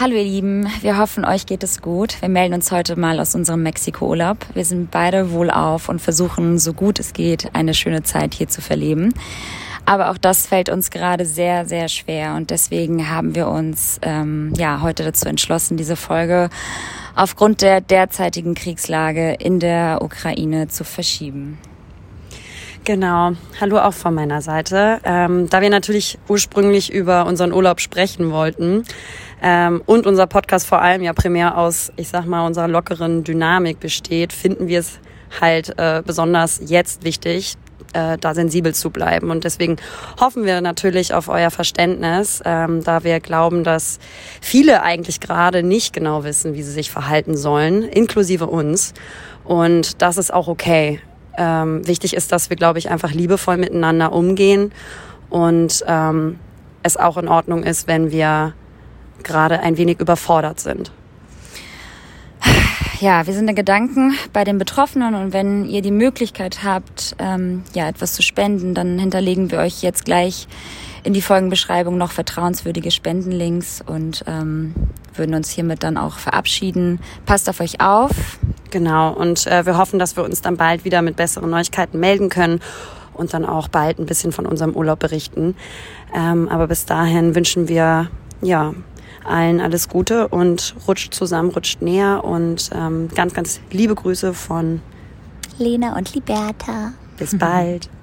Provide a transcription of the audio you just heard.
Hallo ihr Lieben, wir hoffen, euch geht es gut. Wir melden uns heute mal aus unserem Mexiko-Urlaub. Wir sind beide wohlauf und versuchen, so gut es geht, eine schöne Zeit hier zu verleben. Aber auch das fällt uns gerade sehr, sehr schwer und deswegen haben wir uns ähm, ja heute dazu entschlossen, diese Folge aufgrund der derzeitigen Kriegslage in der Ukraine zu verschieben. Genau. Hallo auch von meiner Seite. Ähm, da wir natürlich ursprünglich über unseren Urlaub sprechen wollten, ähm, und unser Podcast vor allem ja primär aus, ich sag mal, unserer lockeren Dynamik besteht, finden wir es halt äh, besonders jetzt wichtig, äh, da sensibel zu bleiben. Und deswegen hoffen wir natürlich auf euer Verständnis, ähm, da wir glauben, dass viele eigentlich gerade nicht genau wissen, wie sie sich verhalten sollen, inklusive uns. Und das ist auch okay. Ähm, wichtig ist, dass wir, glaube ich, einfach liebevoll miteinander umgehen und ähm, es auch in Ordnung ist, wenn wir gerade ein wenig überfordert sind. Ja, wir sind in Gedanken bei den Betroffenen und wenn ihr die Möglichkeit habt, ähm, ja, etwas zu spenden, dann hinterlegen wir euch jetzt gleich in die Folgenbeschreibung noch vertrauenswürdige Spendenlinks und ähm, würden uns hiermit dann auch verabschieden. Passt auf euch auf. Genau, und äh, wir hoffen, dass wir uns dann bald wieder mit besseren Neuigkeiten melden können und dann auch bald ein bisschen von unserem Urlaub berichten. Ähm, aber bis dahin wünschen wir ja allen alles Gute und rutscht zusammen, rutscht näher und ähm, ganz, ganz liebe Grüße von Lena und Liberta. Bis bald.